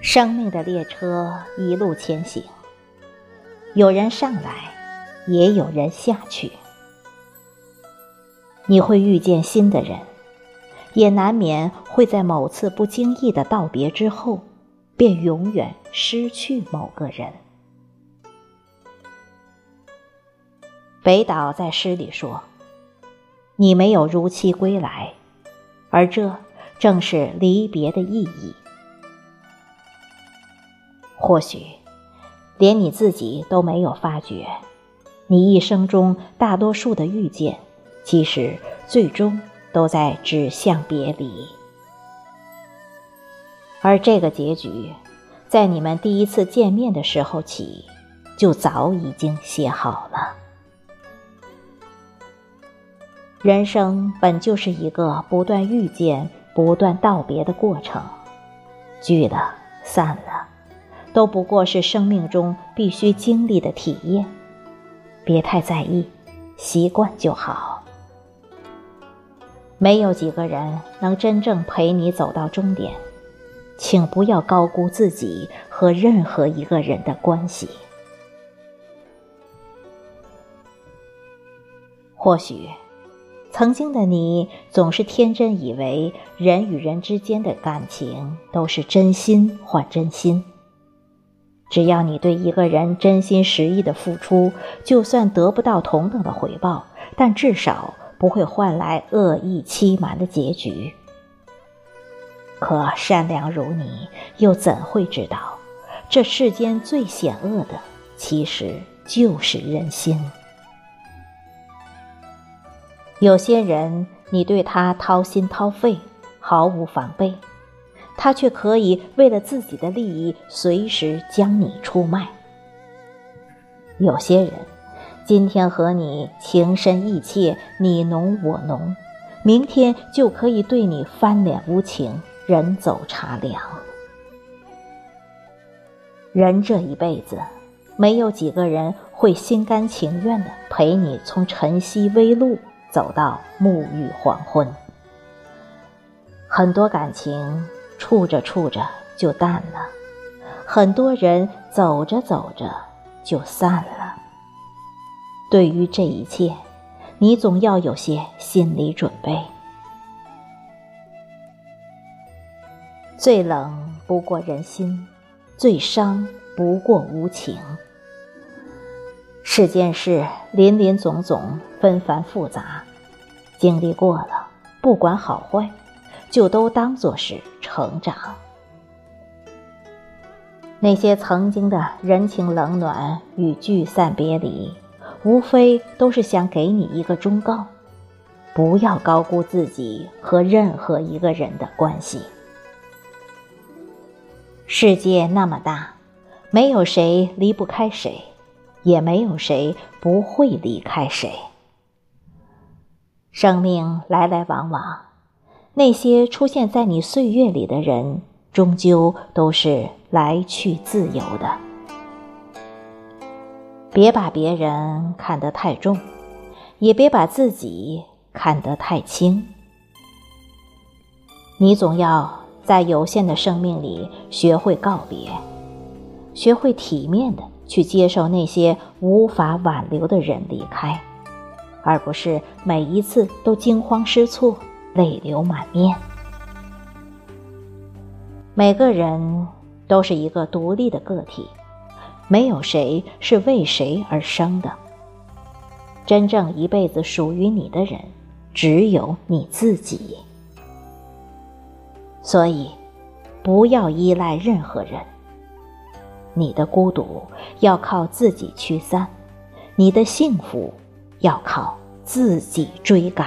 生命的列车一路前行，有人上来，也有人下去。你会遇见新的人，也难免会在某次不经意的道别之后，便永远失去某个人。北岛在诗里说：“你没有如期归来，而这正是离别的意义。”或许，连你自己都没有发觉，你一生中大多数的遇见，其实最终都在指向别离。而这个结局，在你们第一次见面的时候起，就早已经写好了。人生本就是一个不断遇见、不断道别的过程，聚了，散了。都不过是生命中必须经历的体验，别太在意，习惯就好。没有几个人能真正陪你走到终点，请不要高估自己和任何一个人的关系。或许，曾经的你总是天真以为人与人之间的感情都是真心换真心。只要你对一个人真心实意的付出，就算得不到同等的回报，但至少不会换来恶意欺瞒的结局。可善良如你，又怎会知道，这世间最险恶的，其实就是人心。有些人，你对他掏心掏肺，毫无防备。他却可以为了自己的利益，随时将你出卖。有些人，今天和你情深意切，你侬我侬，明天就可以对你翻脸无情，人走茶凉。人这一辈子，没有几个人会心甘情愿的陪你从晨曦微露走到沐浴黄昏。很多感情。处着处着就淡了，很多人走着走着就散了。对于这一切，你总要有些心理准备。最冷不过人心，最伤不过无情。世间事林林总总，纷繁复杂，经历过了，不管好坏。就都当作是成长。那些曾经的人情冷暖与聚散别离，无非都是想给你一个忠告：不要高估自己和任何一个人的关系。世界那么大，没有谁离不开谁，也没有谁不会离开谁。生命来来往往。那些出现在你岁月里的人，终究都是来去自由的。别把别人看得太重，也别把自己看得太轻。你总要在有限的生命里学会告别，学会体面的去接受那些无法挽留的人离开，而不是每一次都惊慌失措。泪流满面。每个人都是一个独立的个体，没有谁是为谁而生的。真正一辈子属于你的人，只有你自己。所以，不要依赖任何人。你的孤独要靠自己驱散，你的幸福要靠自己追赶。